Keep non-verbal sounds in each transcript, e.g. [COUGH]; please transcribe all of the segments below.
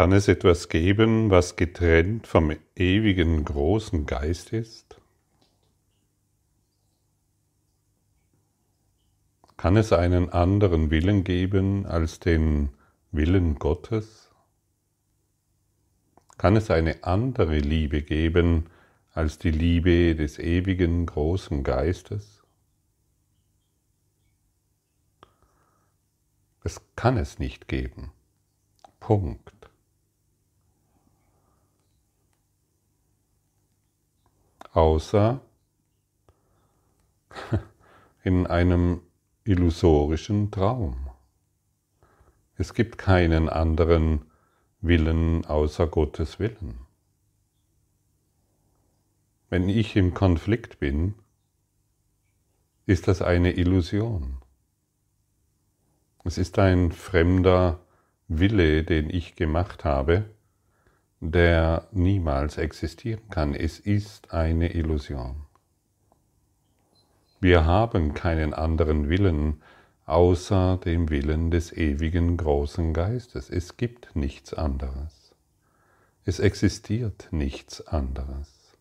Kann es etwas geben, was getrennt vom ewigen großen Geist ist? Kann es einen anderen Willen geben als den Willen Gottes? Kann es eine andere Liebe geben als die Liebe des ewigen großen Geistes? Es kann es nicht geben. Punkt. Außer [LAUGHS] in einem illusorischen Traum. Es gibt keinen anderen Willen außer Gottes Willen. Wenn ich im Konflikt bin, ist das eine Illusion. Es ist ein fremder Wille, den ich gemacht habe, der niemals existieren kann. Es ist eine Illusion. Wir haben keinen anderen Willen außer dem Willen des ewigen großen Geistes. Es gibt nichts anderes. Es existiert nichts anderes.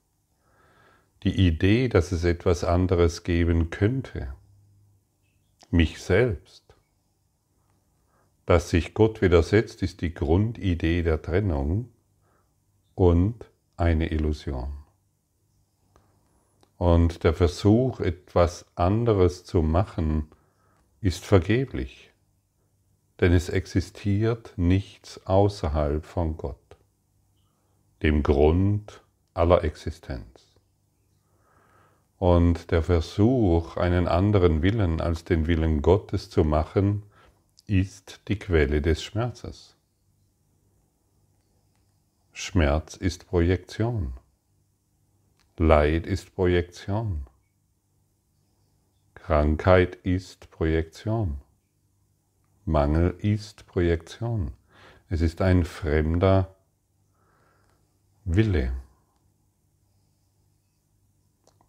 Die Idee, dass es etwas anderes geben könnte, mich selbst, dass sich Gott widersetzt, ist die Grundidee der Trennung und eine Illusion. Und der Versuch, etwas anderes zu machen, ist vergeblich, denn es existiert nichts außerhalb von Gott, dem Grund aller Existenz. Und der Versuch, einen anderen Willen als den Willen Gottes zu machen, ist die Quelle des Schmerzes. Schmerz ist Projektion. Leid ist Projektion. Krankheit ist Projektion. Mangel ist Projektion. Es ist ein fremder Wille.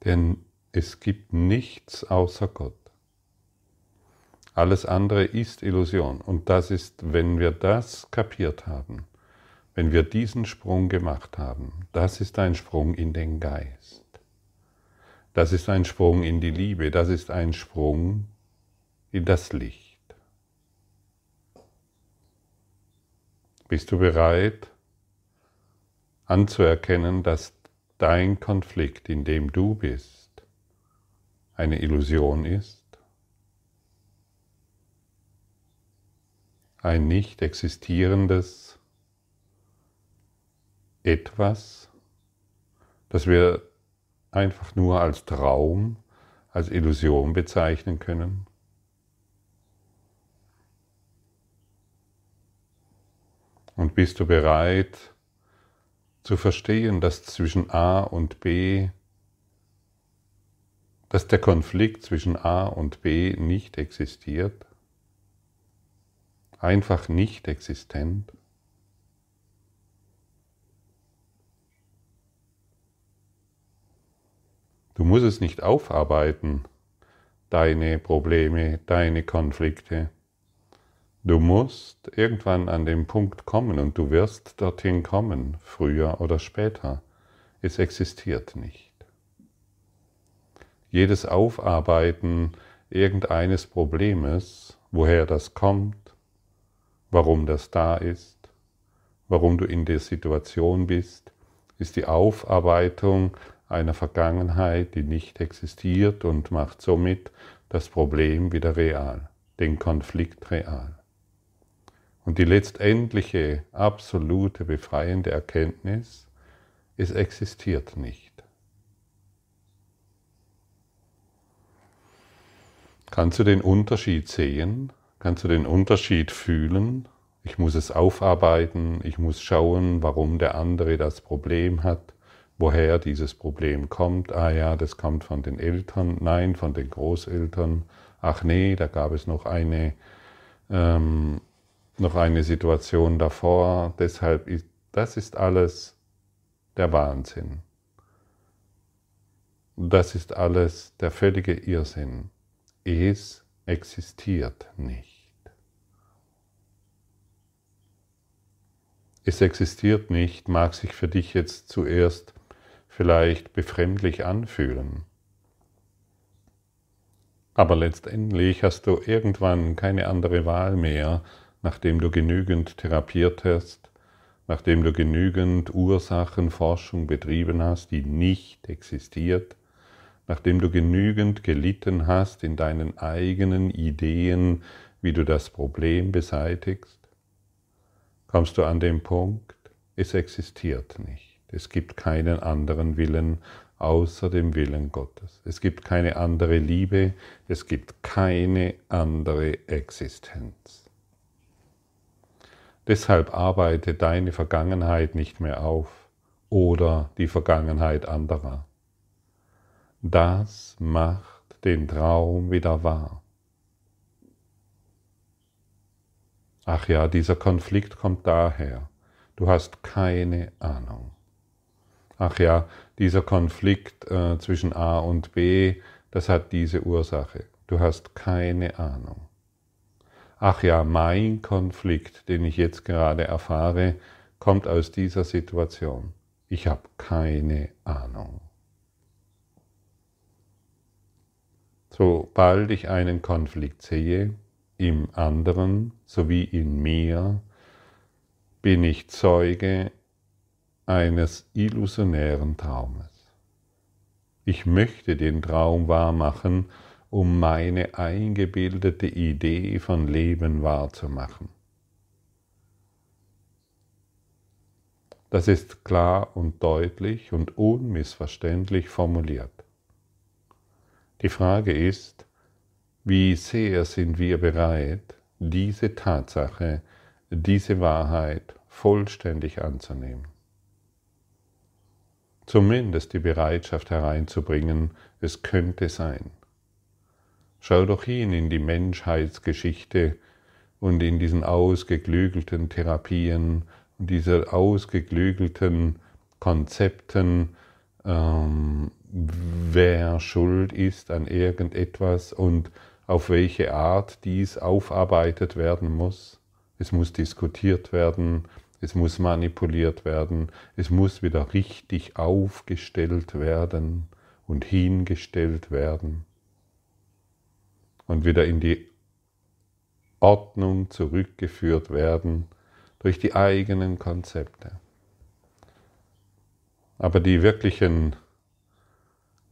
Denn es gibt nichts außer Gott. Alles andere ist Illusion. Und das ist, wenn wir das kapiert haben, wenn wir diesen Sprung gemacht haben, das ist ein Sprung in den Geist. Das ist ein Sprung in die Liebe, das ist ein Sprung in das Licht. Bist du bereit anzuerkennen, dass dein Konflikt, in dem du bist, eine Illusion ist? Ein nicht existierendes etwas, das wir einfach nur als Traum, als Illusion bezeichnen können? Und bist du bereit zu verstehen, dass zwischen A und B, dass der Konflikt zwischen A und B nicht existiert? Einfach nicht existent? Du musst es nicht aufarbeiten, deine Probleme, deine Konflikte. Du musst irgendwann an den Punkt kommen und du wirst dorthin kommen, früher oder später. Es existiert nicht. Jedes Aufarbeiten irgendeines Problems, woher das kommt, warum das da ist, warum du in der Situation bist, ist die Aufarbeitung einer Vergangenheit, die nicht existiert und macht somit das Problem wieder real, den Konflikt real. Und die letztendliche, absolute, befreiende Erkenntnis, es existiert nicht. Kannst du den Unterschied sehen? Kannst du den Unterschied fühlen? Ich muss es aufarbeiten, ich muss schauen, warum der andere das Problem hat woher dieses Problem kommt. Ah ja, das kommt von den Eltern, nein, von den Großeltern. Ach nee, da gab es noch eine, ähm, noch eine Situation davor. Deshalb ist das ist alles der Wahnsinn. Das ist alles der völlige Irrsinn. Es existiert nicht. es existiert nicht, mag sich für dich jetzt zuerst vielleicht befremdlich anfühlen. Aber letztendlich hast du irgendwann keine andere Wahl mehr, nachdem du genügend therapiert hast, nachdem du genügend Ursachenforschung betrieben hast, die nicht existiert, nachdem du genügend gelitten hast in deinen eigenen Ideen, wie du das Problem beseitigst, kommst du an den Punkt, es existiert nicht. Es gibt keinen anderen Willen außer dem Willen Gottes. Es gibt keine andere Liebe, es gibt keine andere Existenz. Deshalb arbeite deine Vergangenheit nicht mehr auf oder die Vergangenheit anderer. Das macht den Traum wieder wahr. Ach ja, dieser Konflikt kommt daher. Du hast keine Ahnung. Ach ja, dieser Konflikt äh, zwischen A und B, das hat diese Ursache. Du hast keine Ahnung. Ach ja, mein Konflikt, den ich jetzt gerade erfahre, kommt aus dieser Situation. Ich habe keine Ahnung. Sobald ich einen Konflikt sehe, im anderen sowie in mir, bin ich Zeuge eines illusionären Traumes. Ich möchte den Traum wahrmachen, um meine eingebildete Idee von Leben wahrzumachen. Das ist klar und deutlich und unmissverständlich formuliert. Die Frage ist, wie sehr sind wir bereit, diese Tatsache, diese Wahrheit vollständig anzunehmen zumindest die Bereitschaft hereinzubringen, es könnte sein. Schau doch hin in die Menschheitsgeschichte und in diesen ausgeklügelten Therapien und diese ausgeklügelten Konzepten, ähm, wer schuld ist an irgendetwas und auf welche Art dies aufarbeitet werden muss. Es muss diskutiert werden, es muss manipuliert werden, es muss wieder richtig aufgestellt werden und hingestellt werden und wieder in die Ordnung zurückgeführt werden durch die eigenen Konzepte. Aber die wirklichen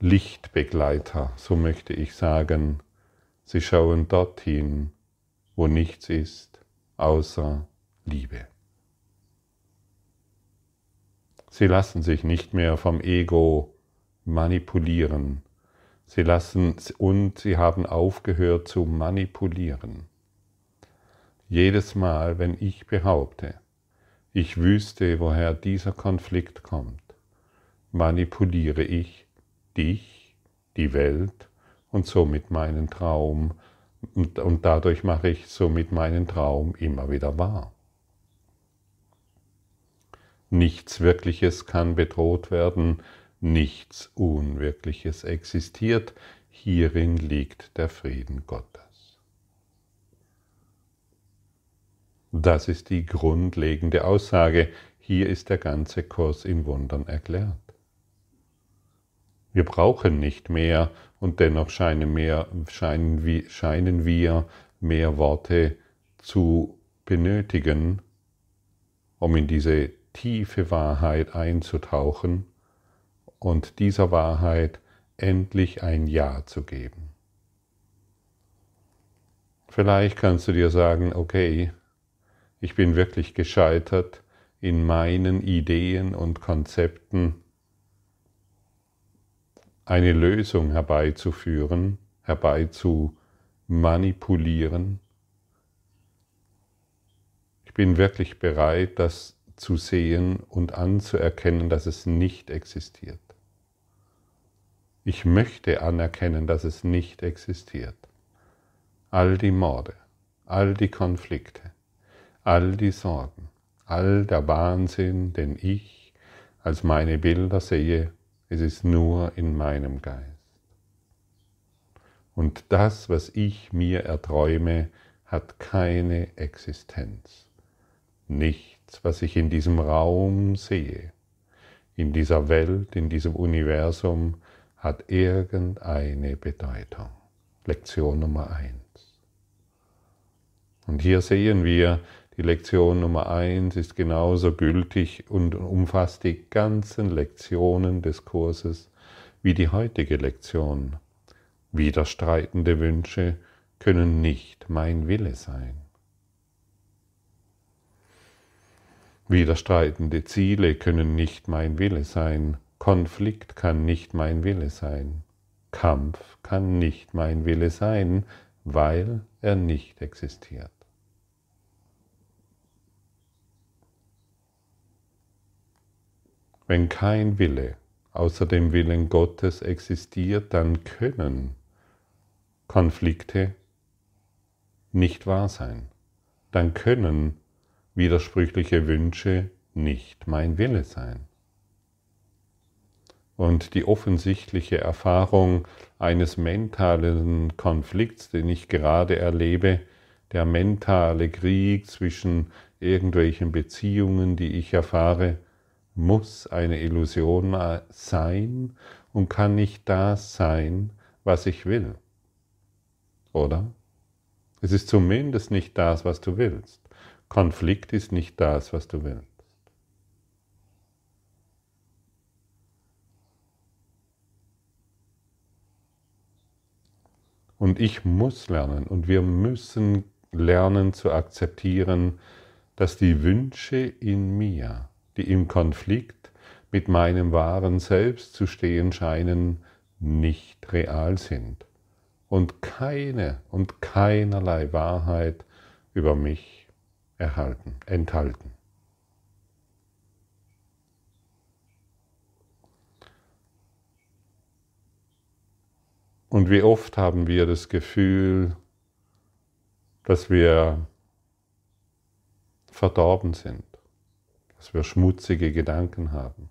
Lichtbegleiter, so möchte ich sagen, sie schauen dorthin, wo nichts ist außer Liebe. Sie lassen sich nicht mehr vom Ego manipulieren. Sie lassen und sie haben aufgehört zu manipulieren. Jedes Mal, wenn ich behaupte, ich wüsste, woher dieser Konflikt kommt, manipuliere ich dich, die Welt und somit meinen Traum und, und dadurch mache ich somit meinen Traum immer wieder wahr. Nichts Wirkliches kann bedroht werden, nichts Unwirkliches existiert, hierin liegt der Frieden Gottes. Das ist die grundlegende Aussage, hier ist der ganze Kurs in Wundern erklärt. Wir brauchen nicht mehr und dennoch scheinen, mehr, scheinen, wir, scheinen wir mehr Worte zu benötigen, um in diese tiefe Wahrheit einzutauchen und dieser Wahrheit endlich ein Ja zu geben. Vielleicht kannst du dir sagen, okay, ich bin wirklich gescheitert in meinen Ideen und Konzepten, eine Lösung herbeizuführen, herbeizumanipulieren. Ich bin wirklich bereit, das zu sehen und anzuerkennen, dass es nicht existiert. Ich möchte anerkennen, dass es nicht existiert. All die Morde, all die Konflikte, all die Sorgen, all der Wahnsinn, den ich als meine Bilder sehe, es ist nur in meinem Geist. Und das, was ich mir erträume, hat keine Existenz. Nicht was ich in diesem Raum sehe, in dieser Welt, in diesem Universum, hat irgendeine Bedeutung. Lektion Nummer eins. Und hier sehen wir, die Lektion Nummer eins ist genauso gültig und umfasst die ganzen Lektionen des Kurses wie die heutige Lektion. Widerstreitende Wünsche können nicht mein Wille sein. Widerstreitende Ziele können nicht mein Wille sein. Konflikt kann nicht mein Wille sein. Kampf kann nicht mein Wille sein, weil er nicht existiert. Wenn kein Wille außer dem Willen Gottes existiert, dann können Konflikte nicht wahr sein. Dann können widersprüchliche Wünsche nicht mein Wille sein. Und die offensichtliche Erfahrung eines mentalen Konflikts, den ich gerade erlebe, der mentale Krieg zwischen irgendwelchen Beziehungen, die ich erfahre, muss eine Illusion sein und kann nicht das sein, was ich will. Oder? Es ist zumindest nicht das, was du willst. Konflikt ist nicht das, was du willst. Und ich muss lernen und wir müssen lernen zu akzeptieren, dass die Wünsche in mir die im Konflikt mit meinem wahren Selbst zu stehen scheinen, nicht real sind und keine und keinerlei Wahrheit über mich erhalten, enthalten. Und wie oft haben wir das Gefühl, dass wir verdorben sind dass wir schmutzige Gedanken haben,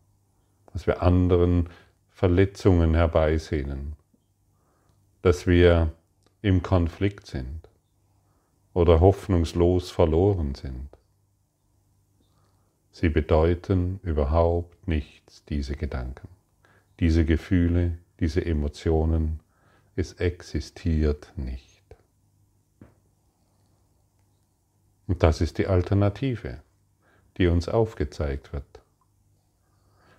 dass wir anderen Verletzungen herbeisehnen, dass wir im Konflikt sind oder hoffnungslos verloren sind. Sie bedeuten überhaupt nichts, diese Gedanken, diese Gefühle, diese Emotionen. Es existiert nicht. Und das ist die Alternative die uns aufgezeigt wird.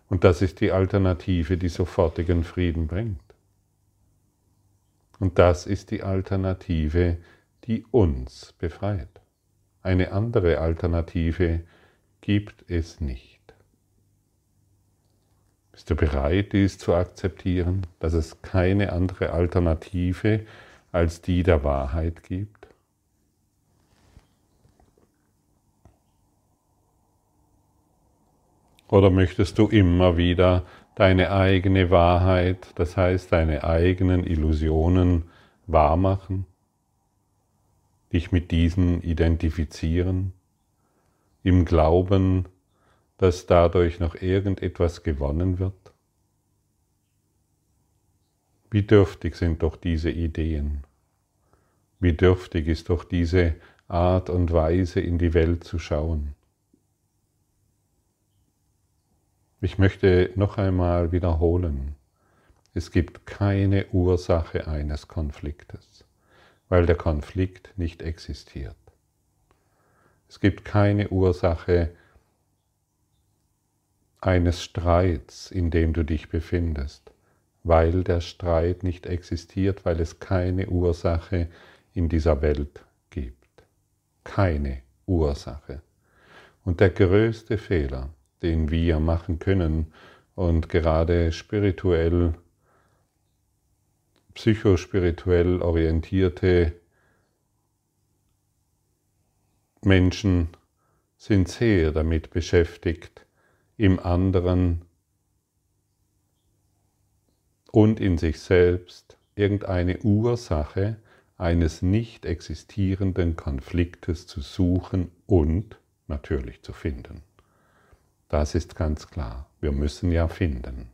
Und das ist die Alternative, die sofortigen Frieden bringt. Und das ist die Alternative, die uns befreit. Eine andere Alternative gibt es nicht. Bist du bereit, dies zu akzeptieren, dass es keine andere Alternative als die der Wahrheit gibt? Oder möchtest du immer wieder deine eigene Wahrheit, das heißt deine eigenen Illusionen wahrmachen, dich mit diesen identifizieren, im Glauben, dass dadurch noch irgendetwas gewonnen wird? Wie dürftig sind doch diese Ideen? Wie dürftig ist doch diese Art und Weise in die Welt zu schauen? Ich möchte noch einmal wiederholen, es gibt keine Ursache eines Konfliktes, weil der Konflikt nicht existiert. Es gibt keine Ursache eines Streits, in dem du dich befindest, weil der Streit nicht existiert, weil es keine Ursache in dieser Welt gibt. Keine Ursache. Und der größte Fehler, den wir machen können. Und gerade spirituell, psychospirituell orientierte Menschen sind sehr damit beschäftigt, im anderen und in sich selbst irgendeine Ursache eines nicht existierenden Konfliktes zu suchen und natürlich zu finden. Das ist ganz klar. Wir müssen ja finden.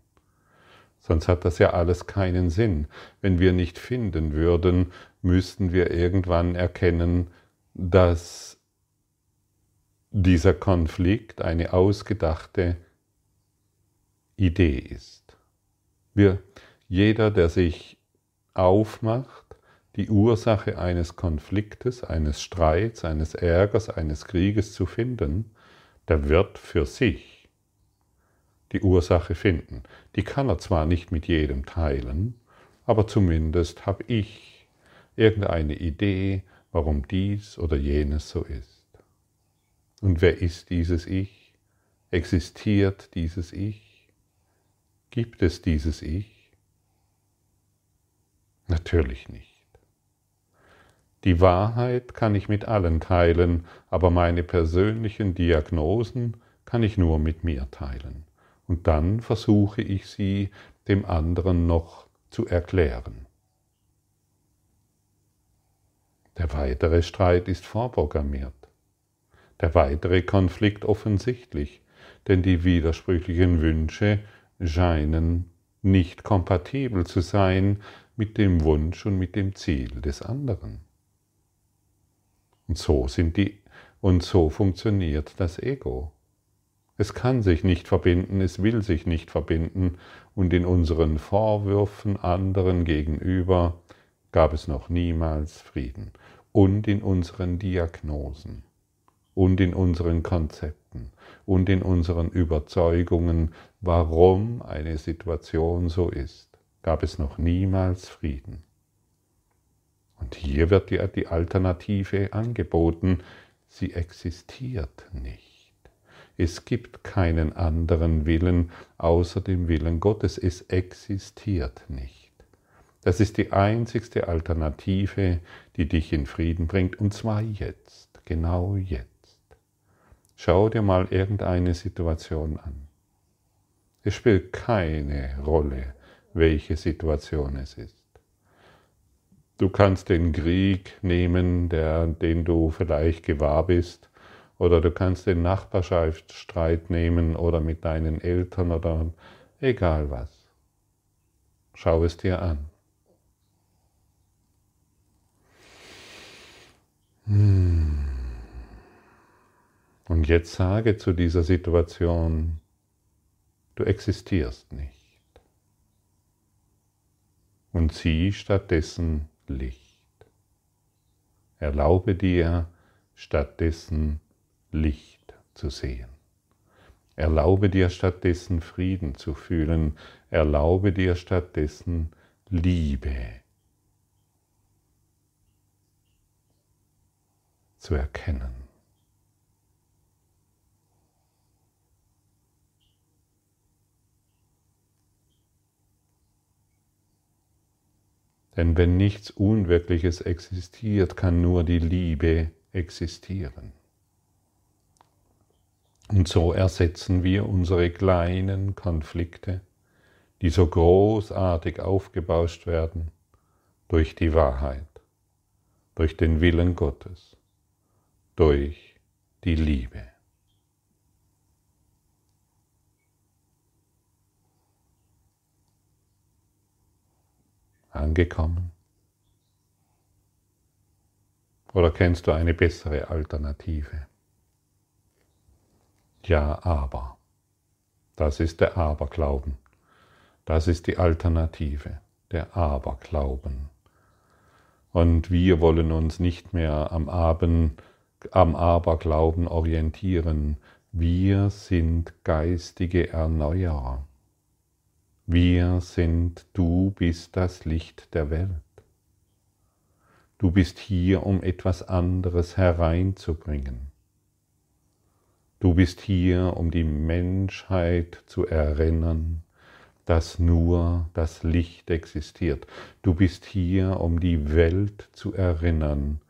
Sonst hat das ja alles keinen Sinn. Wenn wir nicht finden würden, müssten wir irgendwann erkennen, dass dieser Konflikt eine ausgedachte Idee ist. Wir, jeder, der sich aufmacht, die Ursache eines Konfliktes, eines Streits, eines Ärgers, eines Krieges zu finden, der wird für sich die Ursache finden. Die kann er zwar nicht mit jedem teilen, aber zumindest habe ich irgendeine Idee, warum dies oder jenes so ist. Und wer ist dieses Ich? Existiert dieses Ich? Gibt es dieses Ich? Natürlich nicht. Die Wahrheit kann ich mit allen teilen, aber meine persönlichen Diagnosen kann ich nur mit mir teilen. Und dann versuche ich sie dem anderen noch zu erklären. Der weitere Streit ist vorprogrammiert. Der weitere Konflikt offensichtlich, denn die widersprüchlichen Wünsche scheinen nicht kompatibel zu sein mit dem Wunsch und mit dem Ziel des anderen. Und so sind die und so funktioniert das Ego. Es kann sich nicht verbinden, es will sich nicht verbinden, und in unseren Vorwürfen anderen gegenüber gab es noch niemals Frieden. Und in unseren Diagnosen und in unseren Konzepten und in unseren Überzeugungen, warum eine Situation so ist, gab es noch niemals Frieden. Und hier wird dir die Alternative angeboten, sie existiert nicht. Es gibt keinen anderen Willen außer dem Willen Gottes. Es existiert nicht. Das ist die einzigste Alternative, die dich in Frieden bringt, und zwar jetzt, genau jetzt. Schau dir mal irgendeine Situation an. Es spielt keine Rolle, welche Situation es ist. Du kannst den Krieg nehmen, der, den du vielleicht gewahr bist, oder du kannst den Nachbarschaftsstreit nehmen oder mit deinen Eltern oder egal was. Schau es dir an. Hm. Und jetzt sage zu dieser Situation, du existierst nicht. Und sieh stattdessen Licht. Erlaube dir stattdessen Licht zu sehen. Erlaube dir stattdessen Frieden zu fühlen. Erlaube dir stattdessen Liebe zu erkennen. Denn wenn nichts Unwirkliches existiert, kann nur die Liebe existieren. Und so ersetzen wir unsere kleinen Konflikte, die so großartig aufgebauscht werden, durch die Wahrheit, durch den Willen Gottes, durch die Liebe. angekommen? Oder kennst du eine bessere Alternative? Ja, aber. Das ist der Aberglauben. Das ist die Alternative, der Aberglauben. Und wir wollen uns nicht mehr am, Abend, am Aberglauben orientieren. Wir sind geistige Erneuerer. Wir sind, du bist das Licht der Welt. Du bist hier, um etwas anderes hereinzubringen. Du bist hier, um die Menschheit zu erinnern, dass nur das Licht existiert. Du bist hier, um die Welt zu erinnern,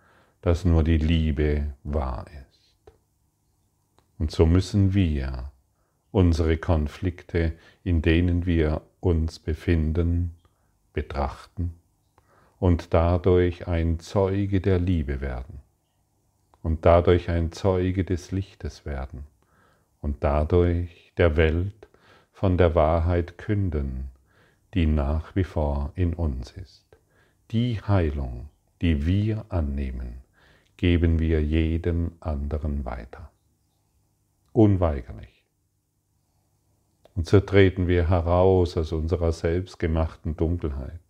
dass nur die Liebe wahr ist. Und so müssen wir unsere Konflikte, in denen wir uns befinden, betrachten und dadurch ein Zeuge der Liebe werden und dadurch ein Zeuge des Lichtes werden und dadurch der Welt von der Wahrheit künden, die nach wie vor in uns ist. Die Heilung, die wir annehmen, geben wir jedem anderen weiter. unweigerlich. Und so treten wir heraus aus unserer selbstgemachten Dunkelheit.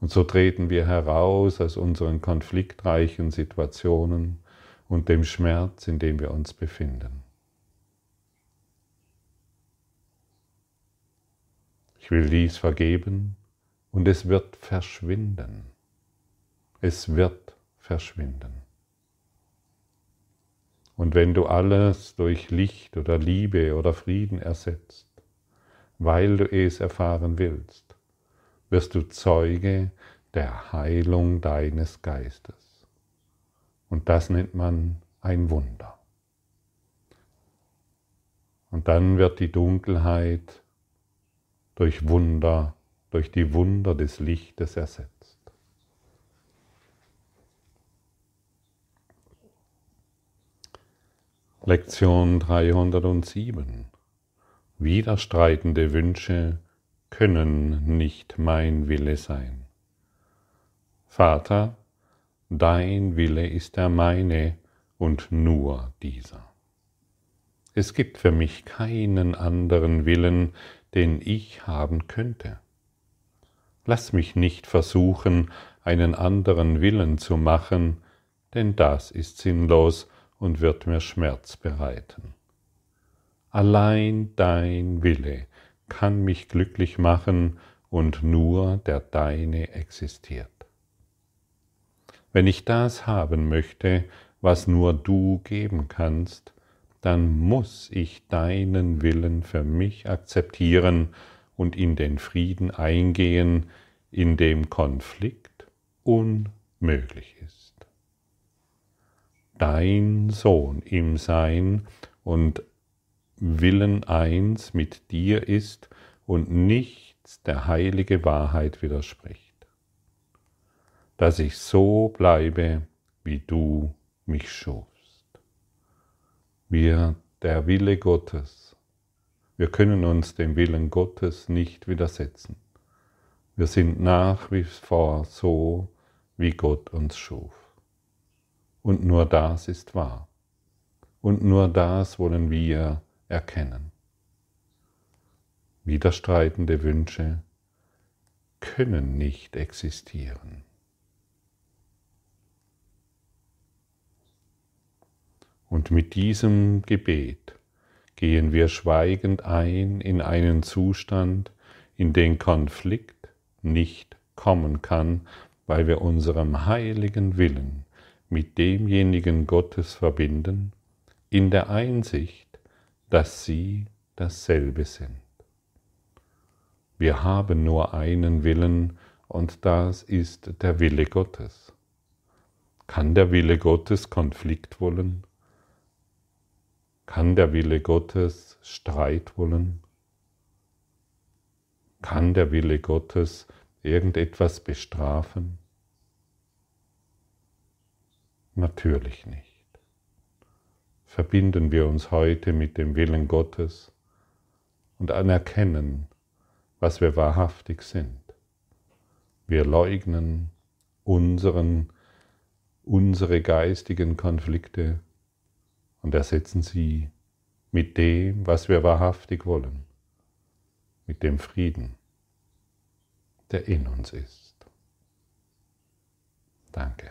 Und so treten wir heraus aus unseren konfliktreichen Situationen und dem Schmerz, in dem wir uns befinden. Ich will dies vergeben und es wird verschwinden. Es wird verschwinden. Und wenn du alles durch Licht oder Liebe oder Frieden ersetzt, weil du es erfahren willst, wirst du Zeuge der Heilung deines Geistes. Und das nennt man ein Wunder. Und dann wird die Dunkelheit durch Wunder, durch die Wunder des Lichtes ersetzt. Lektion 307 Widerstreitende Wünsche können nicht mein Wille sein. Vater, dein Wille ist der meine und nur dieser. Es gibt für mich keinen anderen Willen, den ich haben könnte. Lass mich nicht versuchen, einen anderen Willen zu machen, denn das ist sinnlos und wird mir Schmerz bereiten. Allein dein Wille kann mich glücklich machen und nur der deine existiert. Wenn ich das haben möchte, was nur du geben kannst, dann muss ich deinen Willen für mich akzeptieren und in den Frieden eingehen, in dem Konflikt unmöglich ist dein Sohn im Sein und Willen eins mit dir ist und nichts der heilige Wahrheit widerspricht. Dass ich so bleibe, wie du mich schufst. Wir, der Wille Gottes, wir können uns dem Willen Gottes nicht widersetzen. Wir sind nach wie vor so, wie Gott uns schuf. Und nur das ist wahr. Und nur das wollen wir erkennen. Widerstreitende Wünsche können nicht existieren. Und mit diesem Gebet gehen wir schweigend ein in einen Zustand, in den Konflikt nicht kommen kann, weil wir unserem heiligen Willen mit demjenigen Gottes verbinden, in der Einsicht, dass sie dasselbe sind. Wir haben nur einen Willen und das ist der Wille Gottes. Kann der Wille Gottes Konflikt wollen? Kann der Wille Gottes Streit wollen? Kann der Wille Gottes irgendetwas bestrafen? Natürlich nicht. Verbinden wir uns heute mit dem Willen Gottes und anerkennen, was wir wahrhaftig sind. Wir leugnen unseren, unsere geistigen Konflikte und ersetzen sie mit dem, was wir wahrhaftig wollen, mit dem Frieden, der in uns ist. Danke.